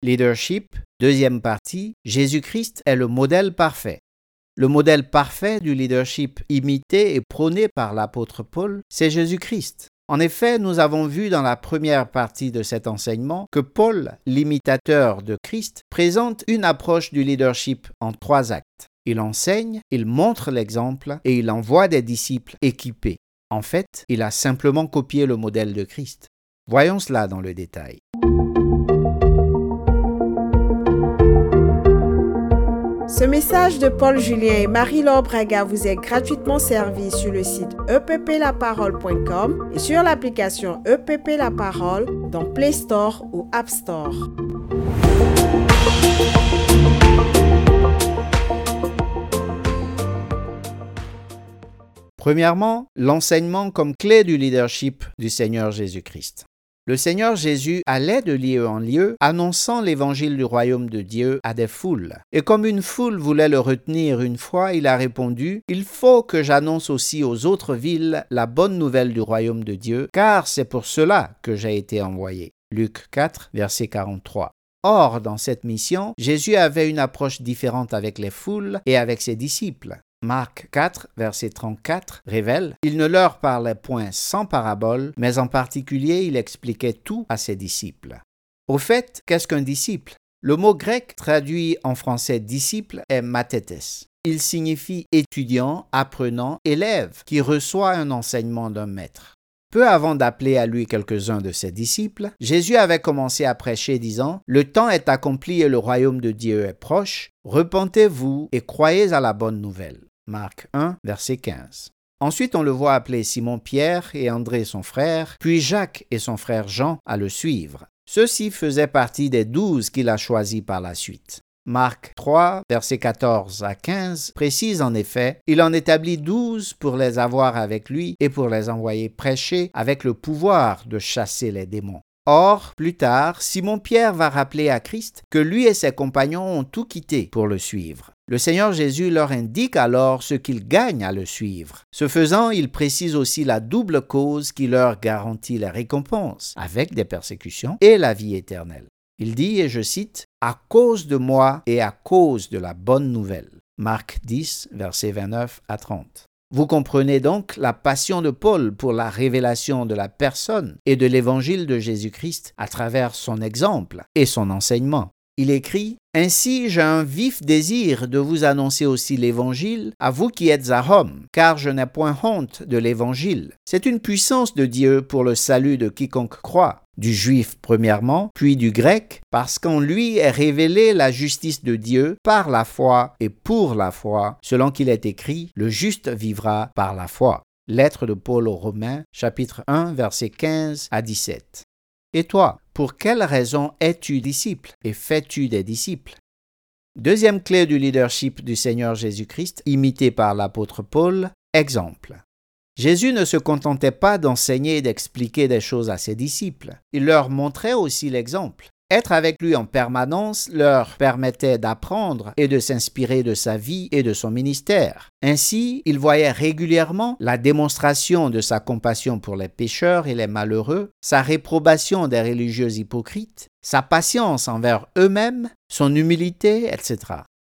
Leadership, deuxième partie, Jésus-Christ est le modèle parfait. Le modèle parfait du leadership imité et prôné par l'apôtre Paul, c'est Jésus-Christ. En effet, nous avons vu dans la première partie de cet enseignement que Paul, l'imitateur de Christ, présente une approche du leadership en trois actes. Il enseigne, il montre l'exemple et il envoie des disciples équipés. En fait, il a simplement copié le modèle de Christ. Voyons cela dans le détail. Ce message de Paul Julien et Marie-Laure Braga vous est gratuitement servi sur le site epplaparole.com et sur l'application EPP La dans Play Store ou App Store. Premièrement, l'enseignement comme clé du leadership du Seigneur Jésus-Christ. Le Seigneur Jésus allait de lieu en lieu, annonçant l'évangile du royaume de Dieu à des foules. Et comme une foule voulait le retenir une fois, il a répondu, Il faut que j'annonce aussi aux autres villes la bonne nouvelle du royaume de Dieu, car c'est pour cela que j'ai été envoyé. Luc 4, verset 43. Or, dans cette mission, Jésus avait une approche différente avec les foules et avec ses disciples. Marc 4, verset 34 révèle Il ne leur parlait point sans parabole, mais en particulier il expliquait tout à ses disciples. Au fait, qu'est-ce qu'un disciple? Le mot grec traduit en français disciple est mathetes. Il signifie étudiant, apprenant, élève qui reçoit un enseignement d'un maître. Peu avant d'appeler à lui quelques-uns de ses disciples, Jésus avait commencé à prêcher disant, Le temps est accompli et le royaume de Dieu est proche, repentez-vous et croyez à la bonne nouvelle. Marc 1, verset 15. Ensuite, on le voit appeler Simon-Pierre et André son frère, puis Jacques et son frère Jean à le suivre. Ceux-ci faisaient partie des douze qu'il a choisis par la suite. Marc 3, verset 14 à 15 précise en effet, il en établit douze pour les avoir avec lui et pour les envoyer prêcher avec le pouvoir de chasser les démons. Or, plus tard, Simon-Pierre va rappeler à Christ que lui et ses compagnons ont tout quitté pour le suivre. Le Seigneur Jésus leur indique alors ce qu'ils gagnent à le suivre. Ce faisant, il précise aussi la double cause qui leur garantit la récompense, avec des persécutions et la vie éternelle. Il dit, et je cite, À cause de moi et à cause de la bonne nouvelle. Marc 10, versets 29 à 30. Vous comprenez donc la passion de Paul pour la révélation de la personne et de l'évangile de Jésus-Christ à travers son exemple et son enseignement. Il écrit Ainsi j'ai un vif désir de vous annoncer aussi l'Évangile à vous qui êtes à Rome, car je n'ai point honte de l'Évangile. C'est une puissance de Dieu pour le salut de quiconque croit, du juif premièrement, puis du grec, parce qu'en lui est révélée la justice de Dieu par la foi et pour la foi, selon qu'il est écrit, le juste vivra par la foi. Lettre de Paul aux Romains, chapitre 1, versets 15 à 17. Et toi, pour quelle raison es-tu disciple et fais-tu des disciples? Deuxième clé du leadership du Seigneur Jésus-Christ, imité par l'apôtre Paul, exemple. Jésus ne se contentait pas d'enseigner et d'expliquer des choses à ses disciples, il leur montrait aussi l'exemple. Être avec lui en permanence leur permettait d'apprendre et de s'inspirer de sa vie et de son ministère. Ainsi, ils voyaient régulièrement la démonstration de sa compassion pour les pécheurs et les malheureux, sa réprobation des religieux hypocrites, sa patience envers eux-mêmes, son humilité, etc.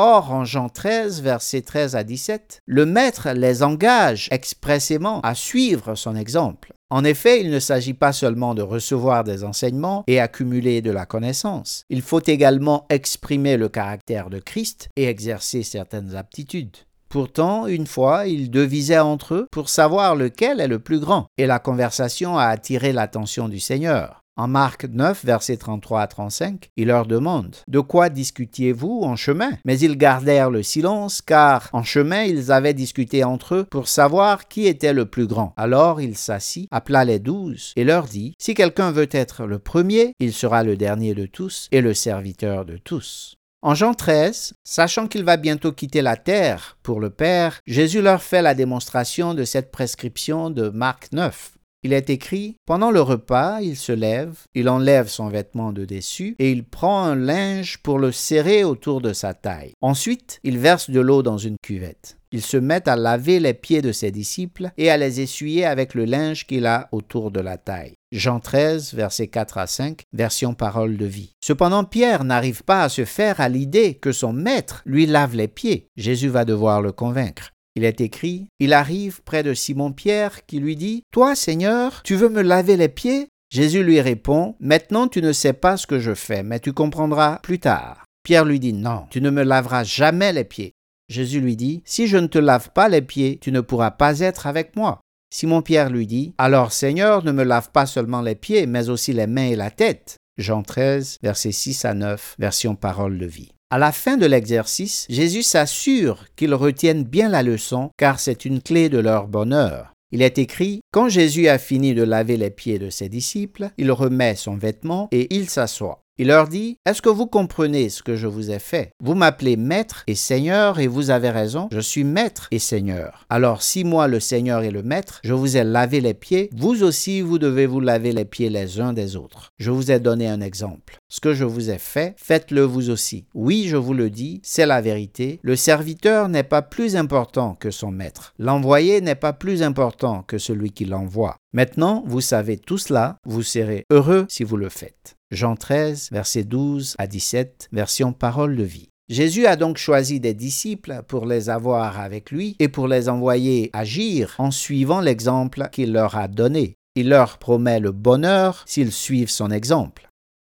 Or, en Jean 13, versets 13 à 17, le Maître les engage expressément à suivre son exemple. En effet, il ne s'agit pas seulement de recevoir des enseignements et accumuler de la connaissance. Il faut également exprimer le caractère de Christ et exercer certaines aptitudes. Pourtant, une fois, ils devisaient entre eux pour savoir lequel est le plus grand, et la conversation a attiré l'attention du Seigneur. En Marc 9, versets 33 à 35, il leur demande De quoi discutiez-vous en chemin? Mais ils gardèrent le silence, car en chemin ils avaient discuté entre eux pour savoir qui était le plus grand. Alors il s'assit, appela les douze, et leur dit Si quelqu'un veut être le premier, il sera le dernier de tous et le serviteur de tous. En Jean 13, sachant qu'il va bientôt quitter la terre pour le Père, Jésus leur fait la démonstration de cette prescription de Marc 9. Il est écrit, pendant le repas, il se lève, il enlève son vêtement de dessus et il prend un linge pour le serrer autour de sa taille. Ensuite, il verse de l'eau dans une cuvette. Il se met à laver les pieds de ses disciples et à les essuyer avec le linge qu'il a autour de la taille. Jean 13, versets 4 à 5, version parole de vie. Cependant, Pierre n'arrive pas à se faire à l'idée que son maître lui lave les pieds. Jésus va devoir le convaincre. Il est écrit, il arrive près de Simon-Pierre qui lui dit, Toi, Seigneur, tu veux me laver les pieds? Jésus lui répond, Maintenant tu ne sais pas ce que je fais, mais tu comprendras plus tard. Pierre lui dit, Non, tu ne me laveras jamais les pieds. Jésus lui dit, Si je ne te lave pas les pieds, tu ne pourras pas être avec moi. Simon-Pierre lui dit, Alors Seigneur, ne me lave pas seulement les pieds, mais aussi les mains et la tête. Jean 13, versets 6 à 9, version parole de vie. À la fin de l'exercice, Jésus s'assure qu'ils retiennent bien la leçon, car c'est une clé de leur bonheur. Il est écrit, Quand Jésus a fini de laver les pieds de ses disciples, il remet son vêtement et il s'assoit. Il leur dit, Est-ce que vous comprenez ce que je vous ai fait? Vous m'appelez maître et seigneur et vous avez raison, je suis maître et seigneur. Alors si moi le seigneur et le maître, je vous ai lavé les pieds, vous aussi vous devez vous laver les pieds les uns des autres. Je vous ai donné un exemple. Ce que je vous ai fait, faites-le vous aussi. Oui, je vous le dis, c'est la vérité. Le serviteur n'est pas plus important que son maître. L'envoyé n'est pas plus important que celui qui l'envoie. Maintenant, vous savez tout cela, vous serez heureux si vous le faites. Jean 13, versets 12 à 17, version parole de vie. Jésus a donc choisi des disciples pour les avoir avec lui et pour les envoyer agir en suivant l'exemple qu'il leur a donné. Il leur promet le bonheur s'ils suivent son exemple.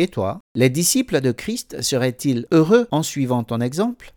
Et toi, les disciples de Christ seraient-ils heureux en suivant ton exemple?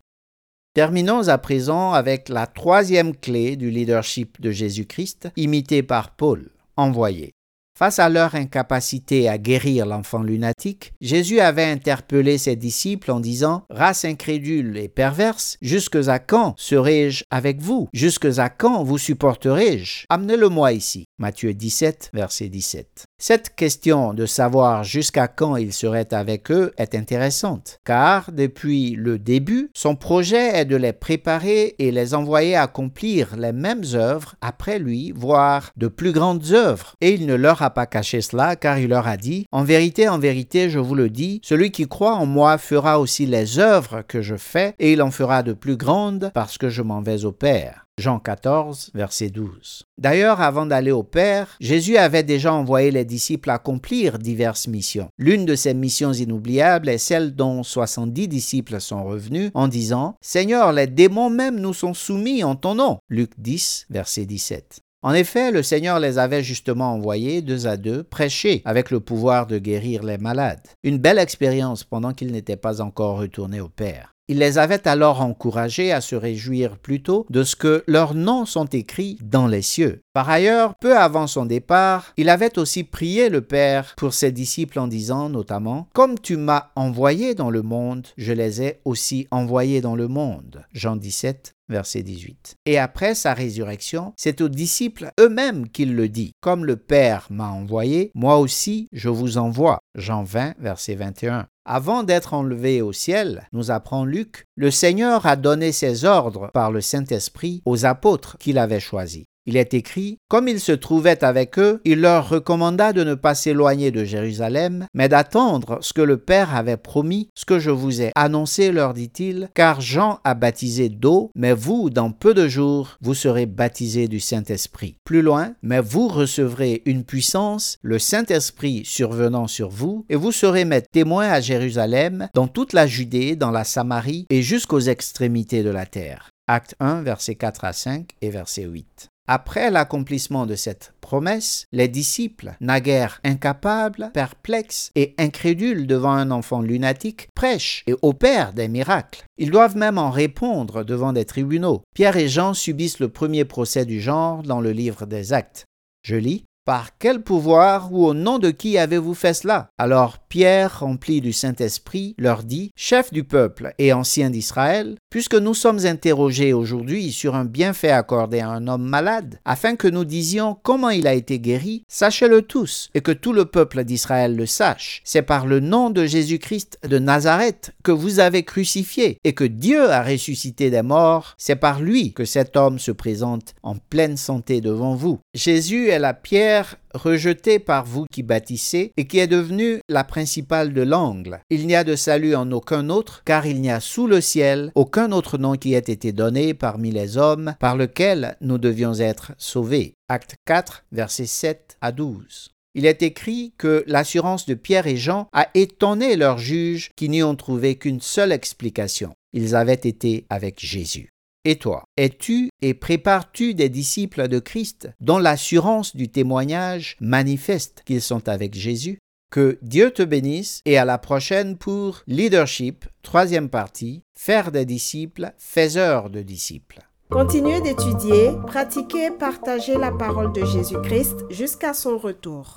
Terminons à présent avec la troisième clé du leadership de Jésus-Christ, imité par Paul, envoyé. Face à leur incapacité à guérir l'enfant lunatique, Jésus avait interpellé ses disciples en disant Race incrédule et perverse, jusque à quand serai-je avec vous? Jusque à quand vous supporterai-je? Amenez-le-moi ici. Matthieu 17, verset 17. Cette question de savoir jusqu'à quand il serait avec eux est intéressante, car depuis le début, son projet est de les préparer et les envoyer accomplir les mêmes œuvres après lui, voire de plus grandes œuvres, et il ne leur pas caché cela, car il leur a dit, En vérité, en vérité, je vous le dis, celui qui croit en moi fera aussi les œuvres que je fais, et il en fera de plus grandes, parce que je m'en vais au Père. Jean 14, verset 12. D'ailleurs, avant d'aller au Père, Jésus avait déjà envoyé les disciples accomplir diverses missions. L'une de ces missions inoubliables est celle dont 70 disciples sont revenus en disant Seigneur, les démons même nous sont soumis en ton nom. Luc 10, verset 17. En effet, le Seigneur les avait justement envoyés deux à deux prêcher avec le pouvoir de guérir les malades. Une belle expérience pendant qu'ils n'étaient pas encore retournés au Père. Il les avait alors encouragés à se réjouir plutôt de ce que leurs noms sont écrits dans les cieux. Par ailleurs, peu avant son départ, il avait aussi prié le Père pour ses disciples en disant notamment Comme tu m'as envoyé dans le monde, je les ai aussi envoyés dans le monde. Jean 17, verset 18. Et après sa résurrection, c'est aux disciples eux-mêmes qu'il le dit. Comme le Père m'a envoyé, moi aussi je vous envoie. Jean 20, verset 21. Avant d'être enlevé au ciel, nous apprend Luc, le Seigneur a donné ses ordres par le Saint-Esprit aux apôtres qu'il avait choisis. Il est écrit, Comme il se trouvait avec eux, il leur recommanda de ne pas s'éloigner de Jérusalem, mais d'attendre ce que le Père avait promis, ce que je vous ai annoncé, leur dit-il, car Jean a baptisé d'eau, mais vous, dans peu de jours, vous serez baptisés du Saint-Esprit. Plus loin, mais vous recevrez une puissance, le Saint-Esprit survenant sur vous, et vous serez mes témoins à Jérusalem, dans toute la Judée, dans la Samarie et jusqu'aux extrémités de la terre. Acte 1, versets 4 à 5 et verset 8. Après l'accomplissement de cette promesse, les disciples, naguère incapables, perplexes et incrédules devant un enfant lunatique, prêchent et opèrent des miracles. Ils doivent même en répondre devant des tribunaux. Pierre et Jean subissent le premier procès du genre dans le livre des Actes. Je lis par quel pouvoir ou au nom de qui avez-vous fait cela? Alors Pierre, rempli du Saint-Esprit, leur dit, Chef du peuple et ancien d'Israël, puisque nous sommes interrogés aujourd'hui sur un bienfait accordé à un homme malade, afin que nous disions comment il a été guéri, sachez-le tous, et que tout le peuple d'Israël le sache. C'est par le nom de Jésus-Christ de Nazareth que vous avez crucifié, et que Dieu a ressuscité des morts. C'est par lui que cet homme se présente en pleine santé devant vous. Jésus est la pierre pierre rejetée par vous qui bâtissez et qui est devenue la principale de l'angle. Il n'y a de salut en aucun autre, car il n'y a sous le ciel aucun autre nom qui ait été donné parmi les hommes par lequel nous devions être sauvés. Acte 4, versets 7 à 12. Il est écrit que l'assurance de Pierre et Jean a étonné leurs juges qui n'y ont trouvé qu'une seule explication. Ils avaient été avec Jésus. Et toi, es-tu et prépares-tu des disciples de Christ dont l'assurance du témoignage manifeste qu'ils sont avec Jésus? Que Dieu te bénisse et à la prochaine pour Leadership, troisième partie, faire des disciples, faiseurs de disciples. Continuez d'étudier, pratiquer partager la parole de Jésus-Christ jusqu'à son retour.